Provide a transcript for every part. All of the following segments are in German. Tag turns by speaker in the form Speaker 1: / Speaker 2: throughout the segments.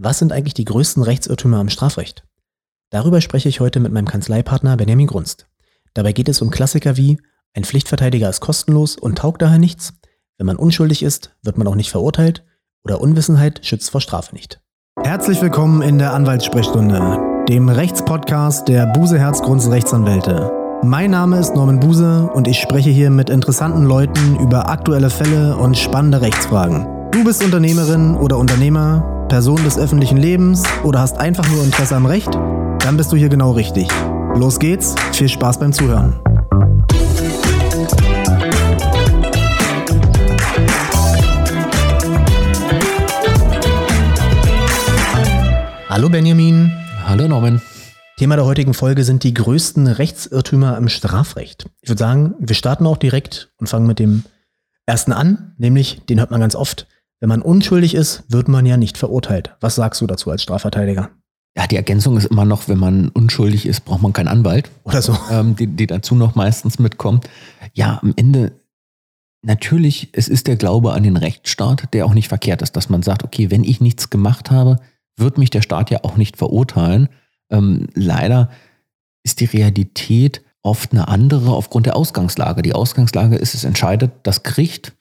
Speaker 1: Was sind eigentlich die größten Rechtsirrtümer im Strafrecht? Darüber spreche ich heute mit meinem Kanzleipartner Benjamin Grunst. Dabei geht es um Klassiker wie ein Pflichtverteidiger ist kostenlos und taugt daher nichts, wenn man unschuldig ist, wird man auch nicht verurteilt oder Unwissenheit schützt vor Strafe nicht. Herzlich willkommen in der Anwaltssprechstunde, dem Rechtspodcast der Buse Herz Grunz Rechtsanwälte. Mein Name ist Norman Buse und ich spreche hier mit interessanten Leuten über aktuelle Fälle und spannende Rechtsfragen. Du bist Unternehmerin oder Unternehmer Person des öffentlichen Lebens oder hast einfach nur Interesse am Recht? Dann bist du hier genau richtig. Los geht's, viel Spaß beim Zuhören. Hallo Benjamin.
Speaker 2: Hallo Norman.
Speaker 1: Thema der heutigen Folge sind die größten Rechtsirrtümer im Strafrecht. Ich würde sagen, wir starten auch direkt und fangen mit dem ersten an, nämlich den hört man ganz oft. Wenn man unschuldig ist, wird man ja nicht verurteilt. Was sagst du dazu als Strafverteidiger?
Speaker 2: Ja, die Ergänzung ist immer noch, wenn man unschuldig ist, braucht man keinen Anwalt.
Speaker 1: Oder so.
Speaker 2: Ähm, die, die dazu noch meistens mitkommt. Ja, am Ende, natürlich, es ist der Glaube an den Rechtsstaat, der auch nicht verkehrt ist, dass man sagt, okay, wenn ich nichts gemacht habe, wird mich der Staat ja auch nicht verurteilen. Ähm, leider ist die Realität oft eine andere aufgrund der Ausgangslage. Die Ausgangslage ist, es entscheidet das Gericht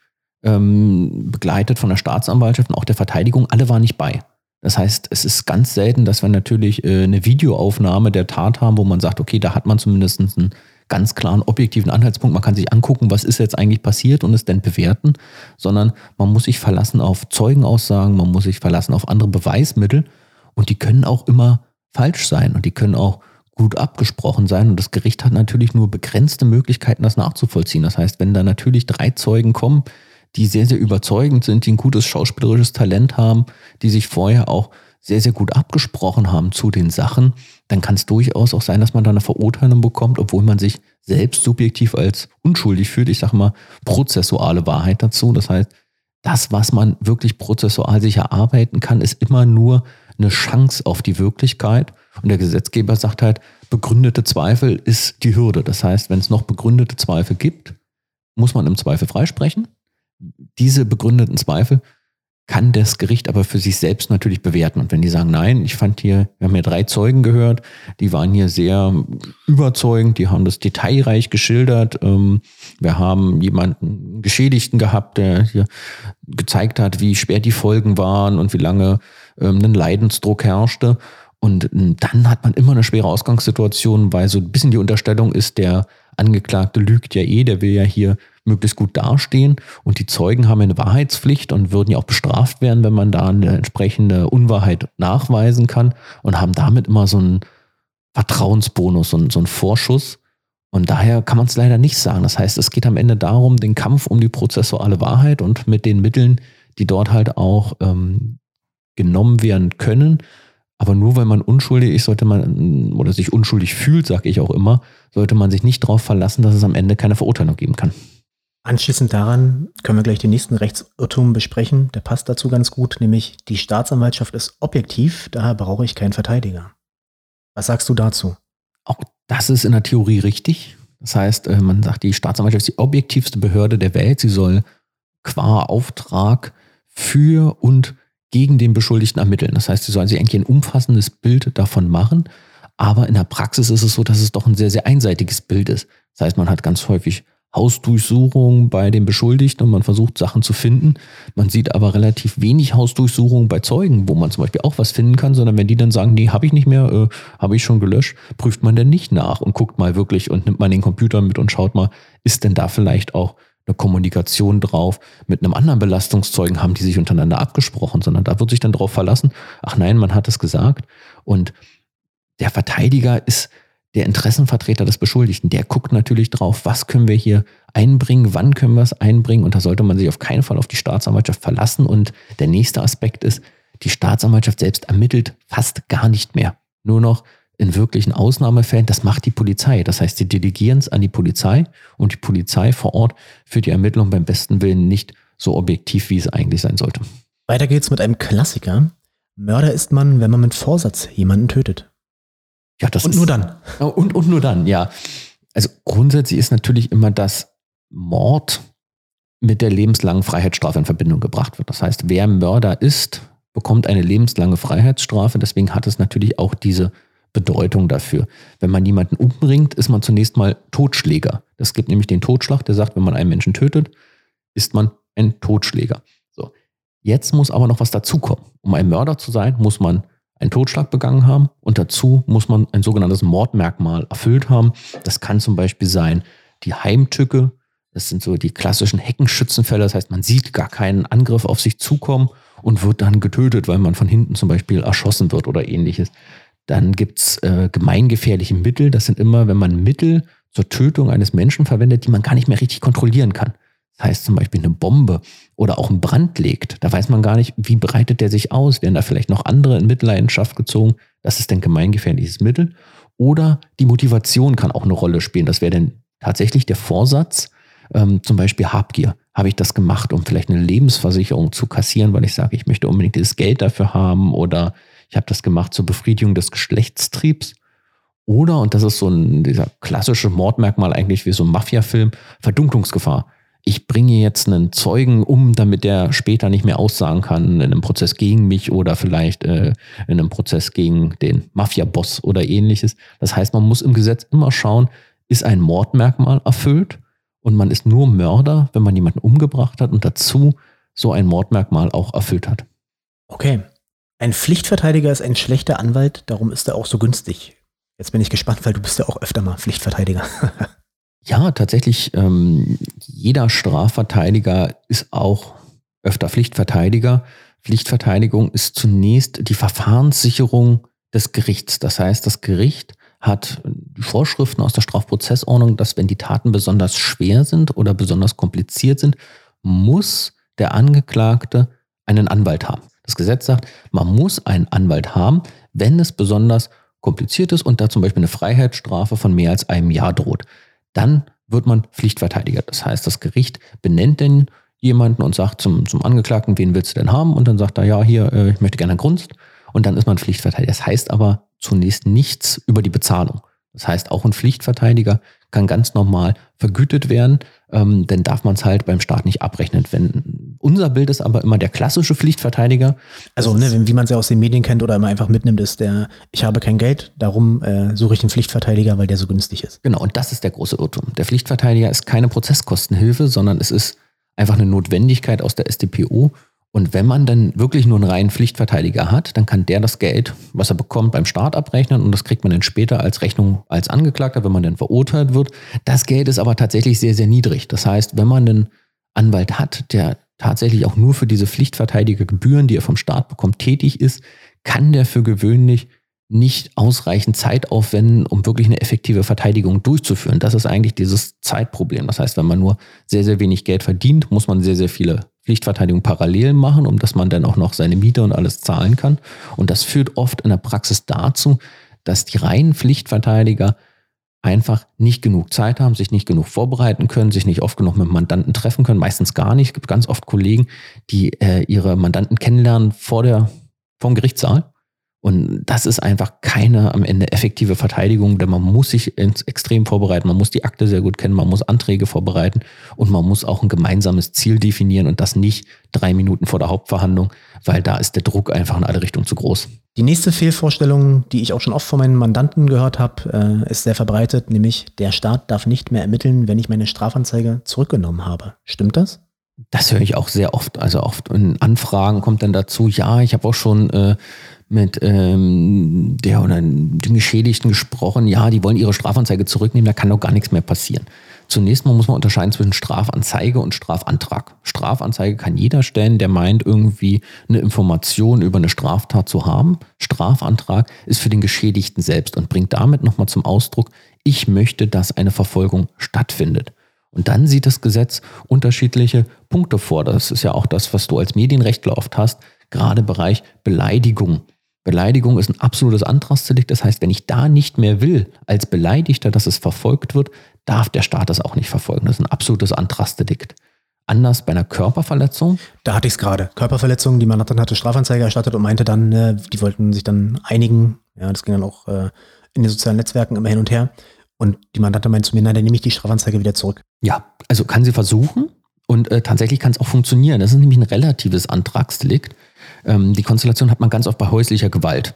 Speaker 2: ähm, begleitet von der Staatsanwaltschaft und auch der Verteidigung, alle waren nicht bei. Das heißt, es ist ganz selten, dass wir natürlich äh, eine Videoaufnahme der Tat haben, wo man sagt, okay, da hat man zumindest einen ganz klaren objektiven Anhaltspunkt. Man kann sich angucken, was ist jetzt eigentlich passiert und es dann bewerten, sondern man muss sich verlassen auf Zeugenaussagen, man muss sich verlassen auf andere Beweismittel und die können auch immer falsch sein und die können auch gut abgesprochen sein und das Gericht hat natürlich nur begrenzte Möglichkeiten, das nachzuvollziehen. Das heißt, wenn da natürlich drei Zeugen kommen, die sehr, sehr überzeugend sind, die ein gutes schauspielerisches Talent haben, die sich vorher auch sehr, sehr gut abgesprochen haben zu den Sachen, dann kann es durchaus auch sein, dass man da eine Verurteilung bekommt, obwohl man sich selbst subjektiv als unschuldig fühlt. Ich sage mal prozessuale Wahrheit dazu. Das heißt, das, was man wirklich prozessual sich erarbeiten kann, ist immer nur eine Chance auf die Wirklichkeit. Und der Gesetzgeber sagt halt, begründete Zweifel ist die Hürde. Das heißt, wenn es noch begründete Zweifel gibt, muss man im Zweifel freisprechen diese begründeten Zweifel kann das Gericht aber für sich selbst natürlich bewerten. Und wenn die sagen, nein, ich fand hier, wir haben ja drei Zeugen gehört, die waren hier sehr überzeugend, die haben das detailreich geschildert. Ähm, wir haben jemanden Geschädigten gehabt, der hier gezeigt hat, wie schwer die Folgen waren und wie lange ähm, ein Leidensdruck herrschte. Und dann hat man immer eine schwere Ausgangssituation, weil so ein bisschen die Unterstellung ist, der Angeklagte lügt ja eh, der will ja hier möglichst gut dastehen und die Zeugen haben eine Wahrheitspflicht und würden ja auch bestraft werden, wenn man da eine entsprechende Unwahrheit nachweisen kann und haben damit immer so einen Vertrauensbonus und so einen Vorschuss. Und daher kann man es leider nicht sagen. Das heißt, es geht am Ende darum, den Kampf um die prozessuale Wahrheit und mit den Mitteln, die dort halt auch ähm, genommen werden können, aber nur weil man unschuldig ist, sollte man oder sich unschuldig fühlt, sage ich auch immer, sollte man sich nicht darauf verlassen, dass es am Ende keine Verurteilung geben kann.
Speaker 1: Anschließend daran können wir gleich den nächsten Rechtsirrtum besprechen. Der passt dazu ganz gut, nämlich die Staatsanwaltschaft ist objektiv, daher brauche ich keinen Verteidiger. Was sagst du dazu?
Speaker 2: Auch das ist in der Theorie richtig. Das heißt, äh, man sagt, die Staatsanwaltschaft ist die objektivste Behörde der Welt. Sie soll qua Auftrag für und gegen den Beschuldigten ermitteln. Das heißt, sie sollen sich eigentlich ein umfassendes Bild davon machen. Aber in der Praxis ist es so, dass es doch ein sehr, sehr einseitiges Bild ist. Das heißt, man hat ganz häufig Hausdurchsuchungen bei den Beschuldigten und man versucht Sachen zu finden. Man sieht aber relativ wenig Hausdurchsuchungen bei Zeugen, wo man zum Beispiel auch was finden kann, sondern wenn die dann sagen, nee, habe ich nicht mehr, äh, habe ich schon gelöscht, prüft man dann nicht nach und guckt mal wirklich und nimmt mal den Computer mit und schaut mal, ist denn da vielleicht auch eine Kommunikation drauf. Mit einem anderen Belastungszeugen haben die sich untereinander abgesprochen, sondern da wird sich dann drauf verlassen, ach nein, man hat es gesagt. Und der Verteidiger ist der Interessenvertreter des Beschuldigten. Der guckt natürlich drauf, was können wir hier einbringen, wann können wir es einbringen. Und da sollte man sich auf keinen Fall auf die Staatsanwaltschaft verlassen. Und der nächste Aspekt ist, die Staatsanwaltschaft selbst ermittelt fast gar nicht mehr. Nur noch in wirklichen Ausnahmefällen, das macht die Polizei. Das heißt, sie delegieren es an die Polizei und die Polizei vor Ort für die Ermittlung beim besten Willen nicht so objektiv, wie es eigentlich sein sollte.
Speaker 1: Weiter geht's mit einem Klassiker. Mörder ist man, wenn man mit Vorsatz jemanden tötet.
Speaker 2: Ja, das und ist, nur dann. Und, und nur dann, ja. Also grundsätzlich ist natürlich immer das Mord mit der lebenslangen Freiheitsstrafe in Verbindung gebracht wird. Das heißt, wer Mörder ist, bekommt eine lebenslange Freiheitsstrafe. Deswegen hat es natürlich auch diese Bedeutung dafür. Wenn man jemanden umbringt, ist man zunächst mal Totschläger. Das gibt nämlich den Totschlag, der sagt, wenn man einen Menschen tötet, ist man ein Totschläger. So. Jetzt muss aber noch was dazukommen. Um ein Mörder zu sein, muss man einen Totschlag begangen haben und dazu muss man ein sogenanntes Mordmerkmal erfüllt haben. Das kann zum Beispiel sein die Heimtücke. Das sind so die klassischen Heckenschützenfälle. Das heißt, man sieht gar keinen Angriff auf sich zukommen und wird dann getötet, weil man von hinten zum Beispiel erschossen wird oder ähnliches. Dann gibt's äh, gemeingefährliche Mittel. Das sind immer, wenn man Mittel zur Tötung eines Menschen verwendet, die man gar nicht mehr richtig kontrollieren kann. Das heißt zum Beispiel eine Bombe oder auch einen Brand legt. Da weiß man gar nicht, wie breitet der sich aus. Werden da vielleicht noch andere in Mitleidenschaft gezogen? Das ist ein gemeingefährliches Mittel. Oder die Motivation kann auch eine Rolle spielen. Das wäre dann tatsächlich der Vorsatz, ähm, zum Beispiel Habgier. Habe ich das gemacht, um vielleicht eine Lebensversicherung zu kassieren, weil ich sage, ich möchte unbedingt dieses Geld dafür haben oder ich habe das gemacht zur Befriedigung des Geschlechtstriebs. Oder, und das ist so ein, dieser klassische Mordmerkmal eigentlich wie so ein Mafia-Film, Verdunklungsgefahr. Ich bringe jetzt einen Zeugen um, damit der später nicht mehr aussagen kann in einem Prozess gegen mich oder vielleicht äh, in einem Prozess gegen den Mafia-Boss oder ähnliches. Das heißt, man muss im Gesetz immer schauen, ist ein Mordmerkmal erfüllt und man ist nur Mörder, wenn man jemanden umgebracht hat und dazu so ein Mordmerkmal auch erfüllt hat.
Speaker 1: Okay. Ein Pflichtverteidiger ist ein schlechter Anwalt, darum ist er auch so günstig. Jetzt bin ich gespannt, weil du bist ja auch öfter mal Pflichtverteidiger.
Speaker 2: ja, tatsächlich, ähm, jeder Strafverteidiger ist auch öfter Pflichtverteidiger. Pflichtverteidigung ist zunächst die Verfahrenssicherung des Gerichts. Das heißt, das Gericht hat Vorschriften aus der Strafprozessordnung, dass wenn die Taten besonders schwer sind oder besonders kompliziert sind, muss der Angeklagte einen Anwalt haben. Das Gesetz sagt, man muss einen Anwalt haben, wenn es besonders kompliziert ist und da zum Beispiel eine Freiheitsstrafe von mehr als einem Jahr droht. Dann wird man Pflichtverteidiger. Das heißt, das Gericht benennt den jemanden und sagt zum, zum Angeklagten, wen willst du denn haben? Und dann sagt er, ja, hier, äh, ich möchte gerne einen Grunst. Und dann ist man Pflichtverteidiger. Das heißt aber zunächst nichts über die Bezahlung. Das heißt, auch ein Pflichtverteidiger kann ganz normal vergütet werden, ähm, denn darf man es halt beim Staat nicht abrechnen. Wenn unser Bild ist aber immer der klassische Pflichtverteidiger.
Speaker 1: Also ne, wie man es ja aus den Medien kennt oder immer einfach mitnimmt, ist der, ich habe kein Geld, darum äh, suche ich einen Pflichtverteidiger, weil der so günstig ist.
Speaker 2: Genau, und das ist der große Irrtum. Der Pflichtverteidiger ist keine Prozesskostenhilfe, sondern es ist einfach eine Notwendigkeit aus der StPO, und wenn man dann wirklich nur einen reinen Pflichtverteidiger hat, dann kann der das Geld, was er bekommt, beim Staat abrechnen und das kriegt man dann später als Rechnung als Angeklagter, wenn man dann verurteilt wird. Das Geld ist aber tatsächlich sehr, sehr niedrig. Das heißt, wenn man einen Anwalt hat, der tatsächlich auch nur für diese Pflichtverteidigergebühren, die er vom Staat bekommt, tätig ist, kann der für gewöhnlich nicht ausreichend Zeit aufwenden, um wirklich eine effektive Verteidigung durchzuführen. Das ist eigentlich dieses Zeitproblem. Das heißt, wenn man nur sehr, sehr wenig Geld verdient, muss man sehr, sehr viele Pflichtverteidigung parallel machen, um dass man dann auch noch seine Miete und alles zahlen kann. Und das führt oft in der Praxis dazu, dass die reinen Pflichtverteidiger einfach nicht genug Zeit haben, sich nicht genug vorbereiten können, sich nicht oft genug mit Mandanten treffen können, meistens gar nicht. Es gibt ganz oft Kollegen, die äh, ihre Mandanten kennenlernen vor der, vom Gerichtssaal und das ist einfach keine am Ende effektive Verteidigung, denn man muss sich extrem vorbereiten, man muss die Akte sehr gut kennen, man muss Anträge vorbereiten und man muss auch ein gemeinsames Ziel definieren und das nicht drei Minuten vor der Hauptverhandlung, weil da ist der Druck einfach in alle Richtungen zu groß.
Speaker 1: Die nächste Fehlvorstellung, die ich auch schon oft von meinen Mandanten gehört habe, äh, ist sehr verbreitet, nämlich der Staat darf nicht mehr ermitteln, wenn ich meine Strafanzeige zurückgenommen habe. Stimmt das?
Speaker 2: Das höre ich auch sehr oft. Also oft in Anfragen kommt dann dazu, ja, ich habe auch schon äh, mit ähm, der oder den Geschädigten gesprochen, ja, die wollen ihre Strafanzeige zurücknehmen, da kann doch gar nichts mehr passieren. Zunächst mal muss man unterscheiden zwischen Strafanzeige und Strafantrag. Strafanzeige kann jeder stellen, der meint, irgendwie eine Information über eine Straftat zu haben. Strafantrag ist für den Geschädigten selbst und bringt damit nochmal zum Ausdruck, ich möchte, dass eine Verfolgung stattfindet. Und dann sieht das Gesetz unterschiedliche Punkte vor. Das ist ja auch das, was du als Medienrechtler oft hast, gerade Bereich Beleidigung. Beleidigung ist ein absolutes Antragsdelikt. Das heißt, wenn ich da nicht mehr will, als Beleidigter, dass es verfolgt wird, darf der Staat das auch nicht verfolgen. Das ist ein absolutes Antragsdelikt. Anders bei einer Körperverletzung.
Speaker 1: Da hatte ich es gerade. Körperverletzung, die man dann hatte Strafanzeige erstattet und meinte dann, äh, die wollten sich dann einigen. Ja, das ging dann auch äh, in den sozialen Netzwerken immer hin und her. Und die Mandante meinte zu mir, nein, dann nehme ich die Strafanzeige wieder zurück.
Speaker 2: Ja, also kann sie versuchen und äh, tatsächlich kann es auch funktionieren. Das ist nämlich ein relatives Antragsdelikt. Ähm, die Konstellation hat man ganz oft bei häuslicher Gewalt.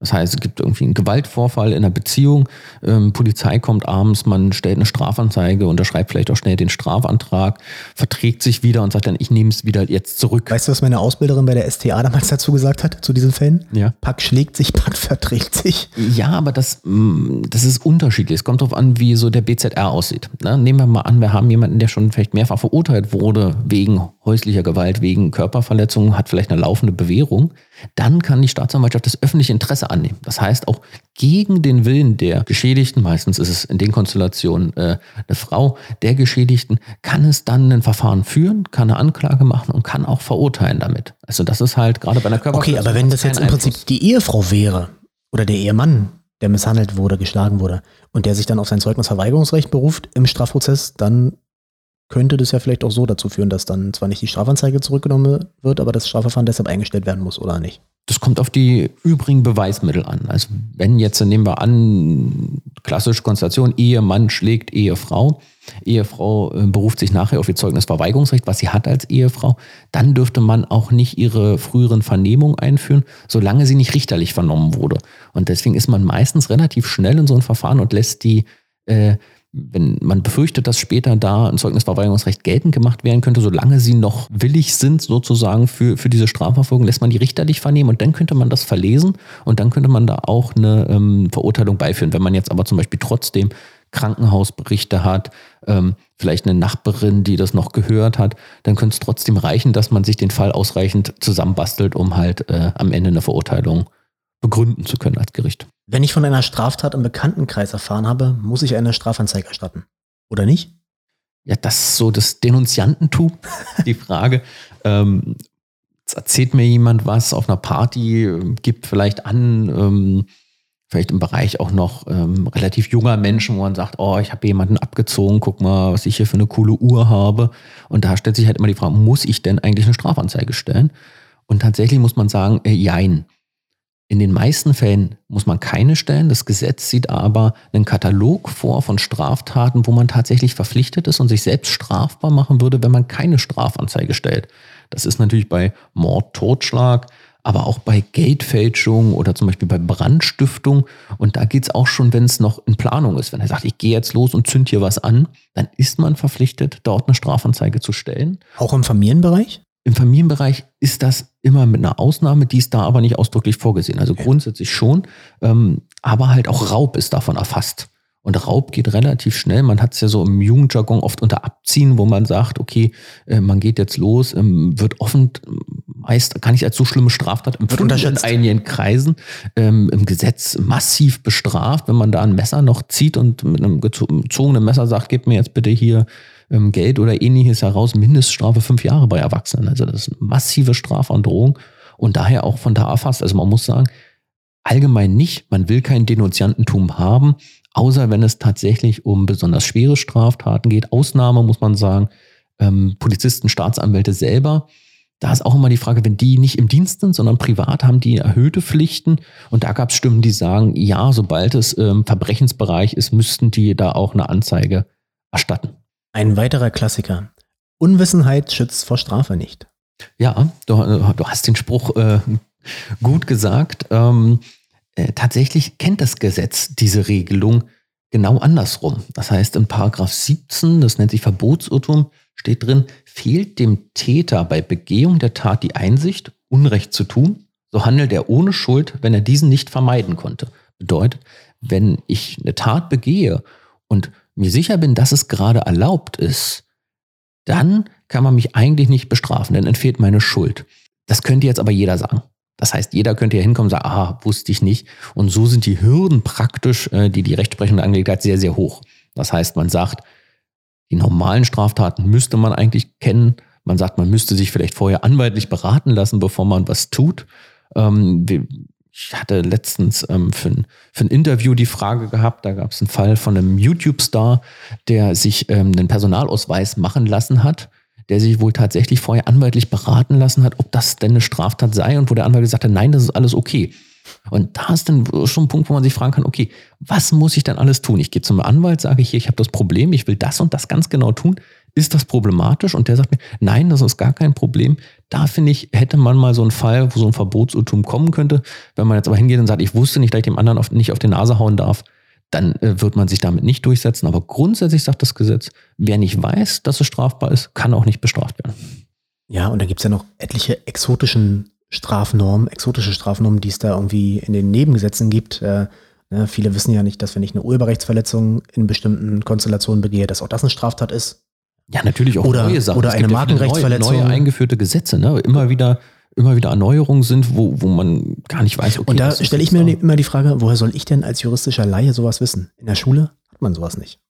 Speaker 2: Das heißt, es gibt irgendwie einen Gewaltvorfall in einer Beziehung, ähm, Polizei kommt abends, man stellt eine Strafanzeige, unterschreibt vielleicht auch schnell den Strafantrag, verträgt sich wieder und sagt dann, ich nehme es wieder jetzt zurück.
Speaker 1: Weißt du, was meine Ausbilderin bei der STA damals dazu gesagt hat, zu diesen Fällen?
Speaker 2: Ja.
Speaker 1: Pack schlägt sich, Pack verträgt sich.
Speaker 2: Ja, aber das, mm, das ist unterschiedlich. Es kommt darauf an, wie so der BZR aussieht. Ne? Nehmen wir mal an, wir haben jemanden, der schon vielleicht mehrfach verurteilt wurde wegen häuslicher Gewalt, wegen Körperverletzung, hat vielleicht eine laufende Bewährung. Dann kann die Staatsanwaltschaft das öffentliche Interesse annehmen. Das heißt auch gegen den Willen der Geschädigten, meistens ist es in den Konstellationen äh, eine Frau, der Geschädigten, kann es dann ein Verfahren führen, kann eine Anklage machen und kann auch verurteilen damit. Also das ist halt gerade bei einer
Speaker 1: Körperverletzung. Okay, aber wenn das jetzt im Prinzip Einfluss. die Ehefrau wäre oder der Ehemann, der misshandelt wurde, geschlagen wurde und der sich dann auf sein Zeugnisverweigerungsrecht beruft im Strafprozess, dann könnte das ja vielleicht auch so dazu führen, dass dann zwar nicht die Strafanzeige zurückgenommen wird, aber das Strafverfahren deshalb eingestellt werden muss, oder nicht?
Speaker 2: Das kommt auf die übrigen Beweismittel an. Also wenn jetzt, nehmen wir an, klassische Konstellation, Ehemann schlägt Ehefrau, Ehefrau äh, beruft sich nachher auf ihr Zeugnisverweigerungsrecht, was sie hat als Ehefrau, dann dürfte man auch nicht ihre früheren Vernehmungen einführen, solange sie nicht richterlich vernommen wurde. Und deswegen ist man meistens relativ schnell in so ein Verfahren und lässt die äh, wenn man befürchtet, dass später da ein Zeugnisverweigerungsrecht geltend gemacht werden könnte, solange sie noch willig sind, sozusagen für, für diese Strafverfolgung, lässt man die richterlich vernehmen und dann könnte man das verlesen und dann könnte man da auch eine ähm, Verurteilung beiführen. Wenn man jetzt aber zum Beispiel trotzdem Krankenhausberichte hat, ähm, vielleicht eine Nachbarin, die das noch gehört hat, dann könnte es trotzdem reichen, dass man sich den Fall ausreichend zusammenbastelt, um halt äh, am Ende eine Verurteilung begründen zu können als Gericht.
Speaker 1: Wenn ich von einer Straftat im Bekanntenkreis erfahren habe, muss ich eine Strafanzeige erstatten. Oder nicht?
Speaker 2: Ja, das ist so das Denunziantentum, die Frage. ähm, erzählt mir jemand was auf einer Party, gibt vielleicht an, ähm, vielleicht im Bereich auch noch ähm, relativ junger Menschen, wo man sagt, oh, ich habe jemanden abgezogen, guck mal, was ich hier für eine coole Uhr habe. Und da stellt sich halt immer die Frage, muss ich denn eigentlich eine Strafanzeige stellen? Und tatsächlich muss man sagen, äh, jein. In den meisten Fällen muss man keine stellen. Das Gesetz sieht aber einen Katalog vor von Straftaten, wo man tatsächlich verpflichtet ist und sich selbst strafbar machen würde, wenn man keine Strafanzeige stellt. Das ist natürlich bei Mord, Totschlag, aber auch bei Geldfälschung oder zum Beispiel bei Brandstiftung. Und da geht es auch schon, wenn es noch in Planung ist. Wenn er sagt, ich gehe jetzt los und zünd hier was an, dann ist man verpflichtet, dort eine Strafanzeige zu stellen.
Speaker 1: Auch im Familienbereich?
Speaker 2: Im Familienbereich ist das immer mit einer Ausnahme, die ist da aber nicht ausdrücklich vorgesehen. Also grundsätzlich schon, ähm, aber halt auch Raub ist davon erfasst. Und Raub geht relativ schnell. Man hat es ja so im Jugendjargon oft unter Abziehen, wo man sagt, okay, äh, man geht jetzt los, ähm, wird offen, meist kann ich als so schlimme Straftat empfunden in einigen Kreisen ähm, im Gesetz massiv bestraft, wenn man da ein Messer noch zieht und mit einem gezogenen Messer sagt, gib mir jetzt bitte hier ähm, Geld oder ähnliches heraus, Mindeststrafe fünf Jahre bei Erwachsenen. Also das ist massive Strafandrohung und daher auch von da erfasst. Also man muss sagen, allgemein nicht, man will kein Denunziantentum haben, außer wenn es tatsächlich um besonders schwere Straftaten geht. Ausnahme muss man sagen, ähm, Polizisten, Staatsanwälte selber. Da ist auch immer die Frage, wenn die nicht im Dienst sind, sondern privat haben die erhöhte Pflichten. Und da gab es Stimmen, die sagen, ja, sobald es ähm, Verbrechensbereich ist, müssten die da auch eine Anzeige erstatten.
Speaker 1: Ein weiterer Klassiker. Unwissenheit schützt vor Strafe nicht.
Speaker 2: Ja, du, du hast den Spruch äh, gut gesagt. Ähm, äh, tatsächlich kennt das Gesetz diese Regelung genau andersrum. Das heißt, in Paragraph 17, das nennt sich Verbotsurtum, steht drin, fehlt dem Täter bei Begehung der Tat die Einsicht, Unrecht zu tun, so handelt er ohne Schuld, wenn er diesen nicht vermeiden konnte. Bedeutet, wenn ich eine Tat begehe und mir sicher bin, dass es gerade erlaubt ist, dann kann man mich eigentlich nicht bestrafen, dann entfehlt meine Schuld. Das könnte jetzt aber jeder sagen. Das heißt, jeder könnte ja hinkommen und sagen, aha, wusste ich nicht. Und so sind die Hürden praktisch, äh, die die rechtsprechende Angelegenheit sehr, sehr hoch. Das heißt, man sagt, die normalen Straftaten müsste man eigentlich kennen. Man sagt, man müsste sich vielleicht vorher anwaltlich beraten lassen, bevor man was tut. Ähm, ich hatte letztens ähm, für, ein, für ein Interview die Frage gehabt, da gab es einen Fall von einem YouTube-Star, der sich ähm, einen Personalausweis machen lassen hat, der sich wohl tatsächlich vorher anwaltlich beraten lassen hat, ob das denn eine Straftat sei und wo der Anwalt gesagt hat, nein, das ist alles okay. Und da ist dann schon ein Punkt, wo man sich fragen kann, okay, was muss ich dann alles tun? Ich gehe zum Anwalt, sage hier, ich habe das Problem, ich will das und das ganz genau tun. Ist das problematisch? Und der sagt mir, nein, das ist gar kein Problem. Da finde ich, hätte man mal so einen Fall, wo so ein Verbotsurtum kommen könnte. Wenn man jetzt aber hingeht und sagt, ich wusste nicht, dass ich dem anderen auf, nicht auf die Nase hauen darf, dann äh, wird man sich damit nicht durchsetzen. Aber grundsätzlich sagt das Gesetz, wer nicht weiß, dass es strafbar ist, kann auch nicht bestraft werden.
Speaker 1: Ja, und da gibt es ja noch etliche exotischen Strafnormen, exotische Strafnormen, die es da irgendwie in den Nebengesetzen gibt. Äh, ne, viele wissen ja nicht, dass wenn ich eine Urheberrechtsverletzung in bestimmten Konstellationen begehe, dass auch das eine Straftat ist.
Speaker 2: Ja, natürlich auch
Speaker 1: Oder-
Speaker 2: neue Sachen.
Speaker 1: oder eine Markenrechtsverletzung.
Speaker 2: Neue, neue eingeführte Gesetze, ne? Immer wieder, immer wieder Erneuerungen sind, wo, wo man gar nicht weiß, okay.
Speaker 1: Und da stelle ich mir
Speaker 2: da.
Speaker 1: immer die Frage, woher soll ich denn als juristischer Laie sowas wissen? In der Schule hat man sowas nicht.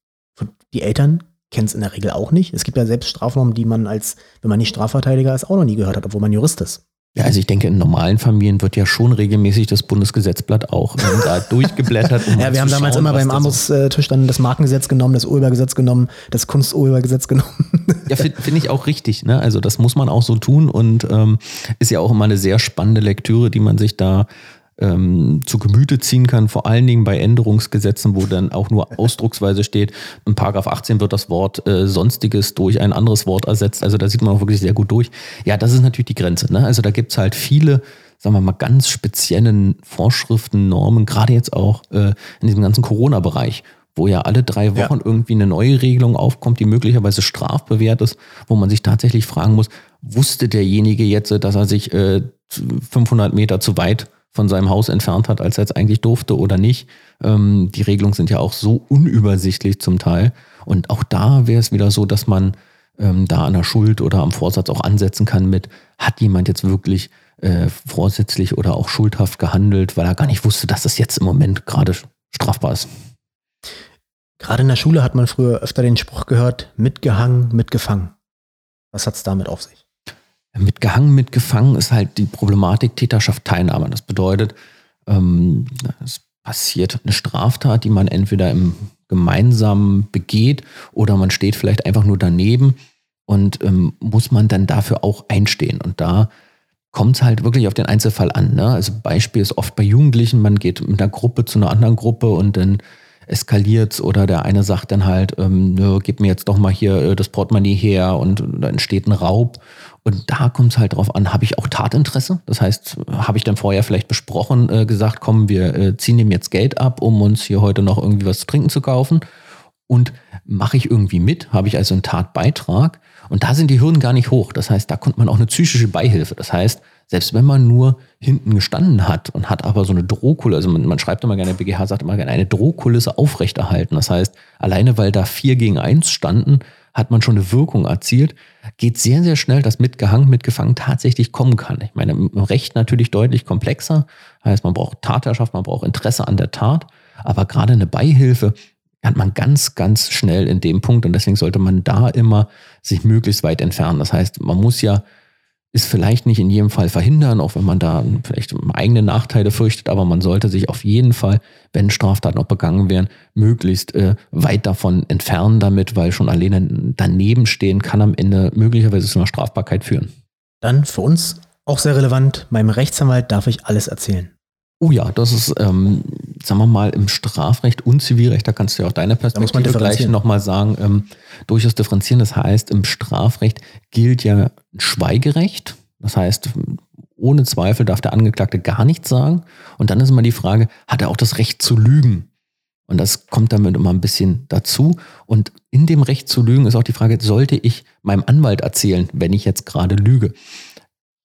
Speaker 1: Die Eltern kennen es in der Regel auch nicht. Es gibt ja selbst Strafnormen, die man als, wenn man nicht Strafverteidiger ist, auch noch nie gehört hat, obwohl man Jurist ist.
Speaker 2: Ja, also ich denke, in normalen Familien wird ja schon regelmäßig das Bundesgesetzblatt auch äh, da durchgeblättert. Um
Speaker 1: Ja, wir haben damals immer beim Armutstisch dann das Markengesetz genommen, das Urhebergesetz genommen, das Kunsturhebergesetz genommen.
Speaker 2: Ja, finde find ich auch richtig. Ne? Also das muss man auch so tun und ähm, ist ja auch immer eine sehr spannende Lektüre, die man sich da ähm, zu Gemüte ziehen kann, vor allen Dingen bei Änderungsgesetzen, wo dann auch nur ausdrucksweise steht, in Paragraph 18 wird das Wort äh, Sonstiges durch ein anderes Wort ersetzt. Also da sieht man auch wirklich sehr gut durch. Ja, das ist natürlich die Grenze. Ne? Also da gibt's halt viele, sagen wir mal, ganz speziellen Vorschriften, Normen, gerade jetzt auch äh, in diesem ganzen Corona-Bereich, wo ja alle drei Wochen
Speaker 1: Ja.
Speaker 2: irgendwie eine neue Regelung aufkommt, die möglicherweise strafbewehrt ist, wo man sich tatsächlich fragen muss, wusste derjenige jetzt, dass er sich äh, 500 Meter zu weit von seinem Haus entfernt hat, als er jetzt eigentlich durfte oder nicht. Ähm, die Regelungen sind ja auch so unübersichtlich zum Teil. Und auch da wäre es wieder so, dass man ähm, da an der Schuld oder am Vorsatz auch ansetzen kann mit, hat jemand jetzt wirklich äh, vorsätzlich oder auch schuldhaft gehandelt, weil er gar nicht wusste, dass das jetzt im Moment gerade strafbar ist.
Speaker 1: Gerade in der Schule hat man früher öfter den Spruch gehört, mitgehangen, mitgefangen. Was hat's damit auf sich?
Speaker 2: Mitgehangen, mitgefangen ist halt die Problematik Täterschaft, Teilnahme. Das bedeutet, ähm, es passiert eine Straftat, die man entweder im gemeinsam begeht oder man steht vielleicht einfach nur daneben und ähm, muss man dann dafür auch einstehen. Und da kommt es halt wirklich auf den Einzelfall an. Ne? Also Beispiel ist oft bei Jugendlichen, man geht mit einer Gruppe zu einer anderen Gruppe und dann eskaliert's oder der eine sagt dann halt, ähm, gib mir jetzt doch mal hier äh, das Portemonnaie her und da entsteht ein Raub. Und da kommt es halt drauf an, habe ich auch Tatinteresse? Das heißt, habe ich dann vorher vielleicht besprochen, äh, gesagt, komm, wir äh, ziehen ihm jetzt Geld ab, um uns hier heute noch irgendwie was zu trinken zu kaufen. Und mache ich irgendwie mit, habe ich also einen Tatbeitrag. Und da sind die Hürden gar nicht hoch. Das heißt, da kommt man auch eine psychische Beihilfe. Das heißt, selbst wenn man nur hinten gestanden hat und hat aber so eine Drohkulisse, also man, man schreibt immer gerne, der BGH sagt immer gerne, eine Drohkulisse aufrechterhalten. Das heißt, alleine weil da vier gegen eins standen, hat man schon eine Wirkung erzielt. Geht sehr, sehr schnell, dass mitgehangen, mitgefangen tatsächlich kommen kann. Ich meine, im Recht natürlich deutlich komplexer. Heißt, man braucht Tatherrschaft, man braucht Interesse an der Tat. Aber gerade eine Beihilfe hat man ganz, ganz schnell in dem Punkt. Und deswegen sollte man da immer sich möglichst weit entfernen. Das heißt, man muss ja ist vielleicht nicht in jedem Fall verhindern, auch wenn man da vielleicht eigene Nachteile fürchtet, aber man sollte sich auf jeden Fall, wenn Straftaten auch begangen werden, möglichst äh, weit davon entfernen damit, weil schon alleine daneben stehen kann am Ende möglicherweise zu einer Strafbarkeit führen.
Speaker 1: Dann für uns auch sehr relevant, meinem Rechtsanwalt darf ich alles erzählen.
Speaker 2: Oh ja, das ist, ähm, sagen wir mal, im Strafrecht und Zivilrecht, da kannst du ja auch deine Perspektive gleich nochmal sagen, ähm, durchaus differenzieren. Das heißt, im Strafrecht gilt ja Schweigerecht. Das heißt, ohne Zweifel darf der Angeklagte gar nichts sagen. Und dann ist immer die Frage, hat er auch das Recht zu lügen? Und das kommt damit immer ein bisschen dazu. Und in dem Recht zu lügen ist auch die Frage, sollte ich meinem Anwalt erzählen, wenn ich jetzt gerade lüge?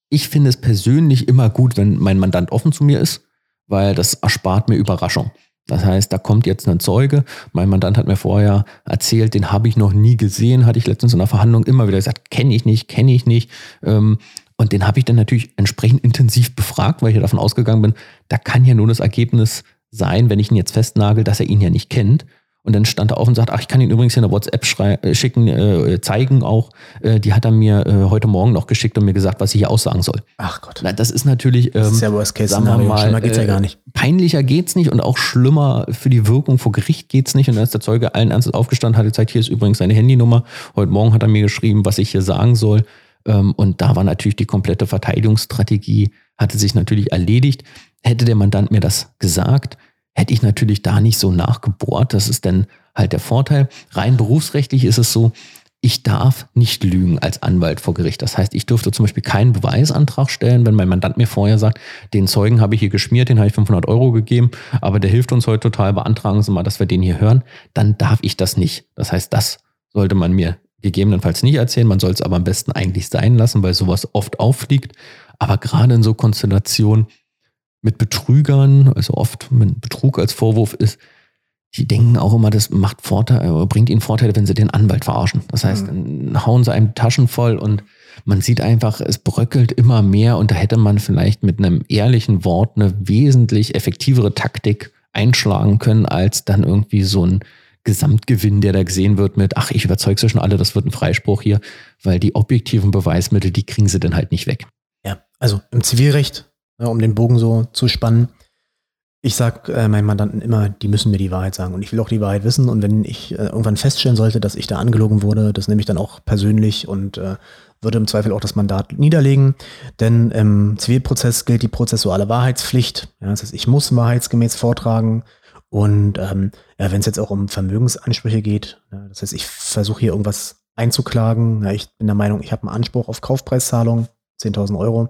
Speaker 2: Ich finde es persönlich immer gut, wenn mein Mandant offen zu mir ist, weil das erspart mir Überraschung. Das heißt, da kommt jetzt ein Zeuge. Mein Mandant hat mir vorher erzählt, den habe ich noch nie gesehen, hatte ich letztens in einer Verhandlung immer wieder gesagt, kenne ich nicht, kenne ich nicht. Ähm, Und den habe ich dann natürlich entsprechend intensiv befragt, weil ich ja davon ausgegangen bin, da kann ja nur das Ergebnis sein, wenn ich ihn jetzt festnagel, dass er ihn ja nicht kennt. Und dann stand er auf und sagt, ach, ich kann ihn übrigens hier eine WhatsApp äh, schicken, äh, zeigen auch. Äh, die hat er mir äh, heute Morgen noch geschickt und mir gesagt, was ich hier aussagen soll.
Speaker 1: Ach Gott.
Speaker 2: Na, das ist natürlich, ähm,
Speaker 1: Das ist ja Worst Case
Speaker 2: sagen wir mal,
Speaker 1: Schlimmer geht's ja
Speaker 2: äh,
Speaker 1: gar nicht.
Speaker 2: peinlicher geht's nicht und auch schlimmer für die Wirkung vor Gericht geht's nicht. Und dann ist der Zeuge allen Ernstes aufgestanden, hat gezeigt, hier ist übrigens seine Handynummer. Heute Morgen hat er mir geschrieben, was ich hier sagen soll. Ähm, Und da war natürlich die komplette Verteidigungsstrategie, hatte sich natürlich erledigt. Hätte der Mandant mir das gesagt, hätte ich natürlich da nicht so nachgebohrt. Das ist dann halt der Vorteil. Rein berufsrechtlich ist es so, ich darf nicht lügen als Anwalt vor Gericht. Das heißt, ich dürfte zum Beispiel keinen Beweisantrag stellen, wenn mein Mandant mir vorher sagt, den Zeugen habe ich hier geschmiert, den habe ich 500 Euro gegeben, aber der hilft uns heute total, beantragen Sie mal, dass wir den hier hören. Dann darf ich das nicht. Das heißt, das sollte man mir gegebenenfalls nicht erzählen. Man soll es aber am besten eigentlich sein lassen, weil sowas oft auffliegt. Aber gerade in so Konstellationen mit Betrügern, also oft, wenn Betrug als Vorwurf ist, die denken auch immer, das macht Vorteil, äh, bringt ihnen Vorteile, wenn sie den Anwalt verarschen. Das heißt, mhm. hauen sie einem Taschen voll und man sieht einfach, es bröckelt immer mehr und da hätte man vielleicht mit einem ehrlichen Wort eine wesentlich effektivere Taktik einschlagen können, als dann irgendwie so ein Gesamtgewinn, der da gesehen wird mit, ach, ich überzeuge sie schon alle, das wird ein Freispruch hier, weil die objektiven Beweismittel, die kriegen sie dann halt nicht weg.
Speaker 1: Ja, also im Zivilrecht, ja, um den Bogen so zu spannen, ich sage äh, meinen Mandanten immer, die müssen mir die Wahrheit sagen und ich will auch die Wahrheit wissen. Und wenn ich äh, irgendwann feststellen sollte, dass ich da angelogen wurde, das nehme ich dann auch persönlich und äh, würde im Zweifel auch das Mandat niederlegen. Denn im Zivilprozess gilt die prozessuale Wahrheitspflicht. Ja, das heißt, ich muss wahrheitsgemäß vortragen. Und ähm, ja, wenn es jetzt auch um Vermögensansprüche geht, ja, das heißt, ich versuche hier irgendwas einzuklagen. Ja, ich bin der Meinung, ich habe einen Anspruch auf Kaufpreiszahlung, 10.000 Euro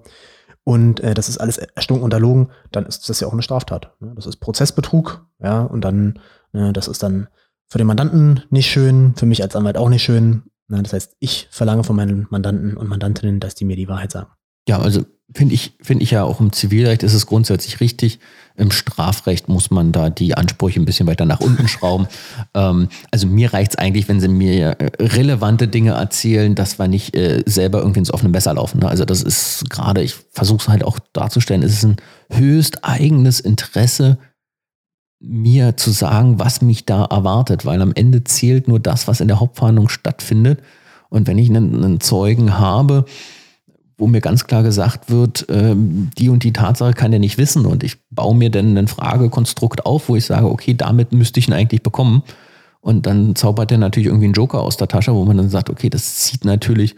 Speaker 1: und äh, das ist alles erstunken unterlogen, dann ist das ja auch eine Straftat. Ne? Das ist Prozessbetrug, ja, und dann, ne, das ist dann für den Mandanten nicht schön, für mich als Anwalt auch nicht schön. Ne? Das heißt, ich verlange von meinen Mandanten und Mandantinnen, dass die mir die Wahrheit sagen.
Speaker 2: Ja, also finde ich, finde ich ja auch im Zivilrecht ist es grundsätzlich richtig. Im Strafrecht muss man da die Ansprüche ein bisschen weiter nach unten schrauben. ähm, also mir reicht es eigentlich, wenn sie mir äh, relevante Dinge erzählen, dass wir nicht äh, selber irgendwie ins offene Messer laufen. Ne? Also das ist gerade, ich versuche es halt auch darzustellen, es ist ein höchst eigenes Interesse, mir zu sagen, was mich da erwartet, weil am Ende zählt nur das, was in der Hauptverhandlung stattfindet. Und wenn ich einen, einen Zeugen habe, wo mir ganz klar gesagt wird, ähm, die und die Tatsache kann er nicht wissen und ich baue mir dann ein Fragekonstrukt auf, wo ich sage, okay, damit müsste ich ihn eigentlich bekommen. Und dann zaubert er natürlich irgendwie einen Joker aus der Tasche, wo man dann sagt, okay, das sieht natürlich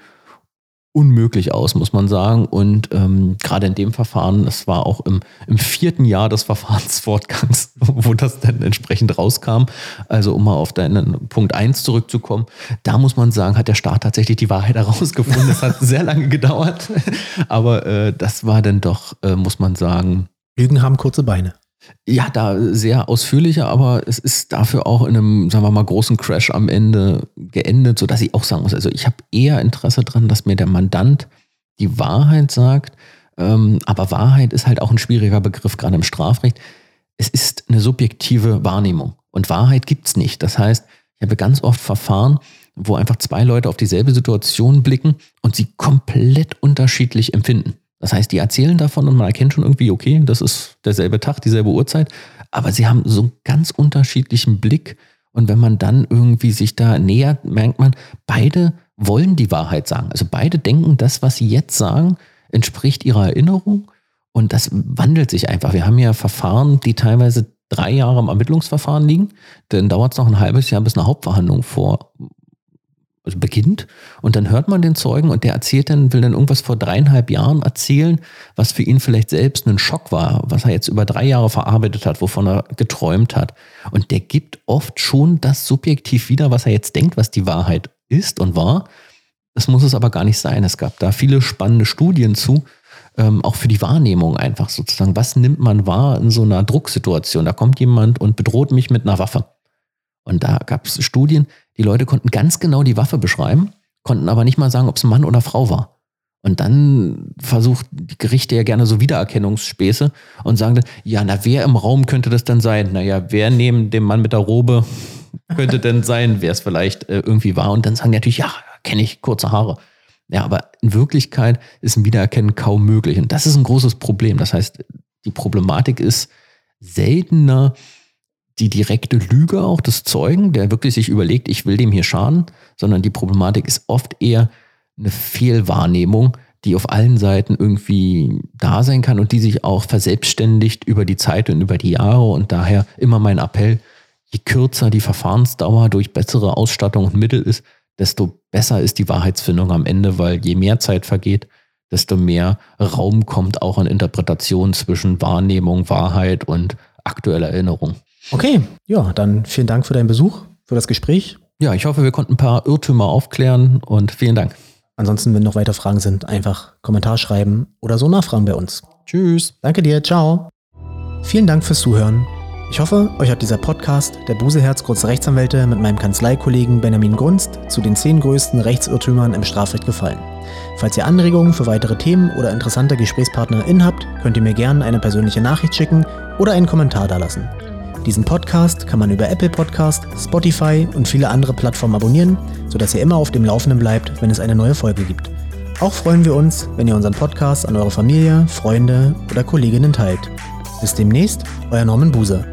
Speaker 2: unmöglich aus, muss man sagen. Und ähm, gerade in dem Verfahren, das war auch im, im vierten Jahr des Verfahrensfortgangs, wo das dann entsprechend rauskam. Also um mal auf deinen Punkt 1 zurückzukommen, da muss man sagen, hat der Staat tatsächlich die Wahrheit herausgefunden. Das hat sehr lange gedauert, aber äh, das war dann doch, äh, muss man sagen.
Speaker 1: Lügen haben kurze Beine.
Speaker 2: Ja, da sehr ausführlicher, aber es ist dafür auch in einem, sagen wir mal, großen Crash am Ende geendet, sodass ich auch sagen muss, also ich habe eher Interesse daran, dass mir der Mandant die Wahrheit sagt, ähm, aber Wahrheit ist halt auch ein schwieriger Begriff, gerade im Strafrecht. Es ist eine subjektive Wahrnehmung und Wahrheit gibt es nicht. Das heißt, ich habe ganz oft Verfahren, wo einfach zwei Leute auf dieselbe Situation blicken und sie komplett unterschiedlich empfinden. Das heißt, die erzählen davon und man erkennt schon irgendwie, okay, das ist derselbe Tag, dieselbe Uhrzeit, aber sie haben so einen ganz unterschiedlichen Blick. Und wenn man dann irgendwie sich da nähert, merkt man, beide wollen die Wahrheit sagen. Also beide denken, das, was sie jetzt sagen, entspricht ihrer Erinnerung. Und das wandelt sich einfach. Wir haben ja Verfahren, die teilweise drei Jahre im Ermittlungsverfahren liegen. Dann dauert es noch ein halbes Jahr, bis eine Hauptverhandlung vor, beginnt und dann hört man den Zeugen und der erzählt dann, will dann irgendwas vor dreieinhalb Jahren erzählen, was für ihn vielleicht selbst ein Schock war, was er jetzt über drei Jahre verarbeitet hat, wovon er geträumt hat. Und der gibt oft schon das subjektiv wieder, was er jetzt denkt, was die Wahrheit ist und war. Das muss es aber gar nicht sein. Es gab da viele spannende Studien zu, ähm, auch für die Wahrnehmung einfach sozusagen. Was nimmt man wahr in so einer Drucksituation? Da kommt jemand und bedroht mich mit einer Waffe. Und da gab es Studien, die Leute konnten ganz genau die Waffe beschreiben, konnten aber nicht mal sagen, ob es Mann oder Frau war. Und dann versucht die Gerichte ja gerne so Wiedererkennungsspäße und sagen dann, ja, na, wer im Raum könnte das denn sein? Naja, wer neben dem Mann mit der Robe könnte denn sein, wer es vielleicht äh, irgendwie war? Und dann sagen die natürlich, ja, kenne ich kurze Haare. Ja, aber in Wirklichkeit ist ein Wiedererkennen kaum möglich. Und das ist ein großes Problem. Das heißt, die Problematik ist seltener, die direkte Lüge auch des Zeugen, der wirklich sich überlegt, ich will dem hier schaden, sondern die Problematik ist oft eher eine Fehlwahrnehmung, die auf allen Seiten irgendwie da sein kann und die sich auch verselbstständigt über die Zeit und über die Jahre. Und daher immer mein Appell, je kürzer die Verfahrensdauer durch bessere Ausstattung und Mittel ist, desto besser ist die Wahrheitsfindung am Ende, weil je mehr Zeit vergeht, desto mehr Raum kommt auch an Interpretation zwischen Wahrnehmung, Wahrheit und aktueller Erinnerung.
Speaker 1: Okay, ja, dann vielen Dank für deinen Besuch, für das Gespräch.
Speaker 2: Ja, ich hoffe, wir konnten ein paar Irrtümer aufklären und vielen Dank.
Speaker 1: Ansonsten, wenn noch weitere Fragen sind, einfach Kommentar schreiben oder so nachfragen bei uns.
Speaker 2: Tschüss.
Speaker 1: Danke dir, ciao. Vielen Dank fürs Zuhören. Ich hoffe, euch hat dieser Podcast der Buseherz Kurze Rechtsanwälte mit meinem Kanzleikollegen Benjamin Grunst zu den zehn größten Rechtsirrtümern im Strafrecht gefallen. Falls ihr Anregungen für weitere Themen oder interessante GesprächspartnerInnen habt, könnt ihr mir gerne eine persönliche Nachricht schicken oder einen Kommentar dalassen. Diesen Podcast kann man über Apple Podcast, Spotify und viele andere Plattformen abonnieren, sodass ihr immer auf dem Laufenden bleibt, wenn es eine neue Folge gibt. Auch freuen wir uns, wenn ihr unseren Podcast an eure Familie, Freunde oder Kolleginnen teilt. Bis demnächst, euer Norman Buse.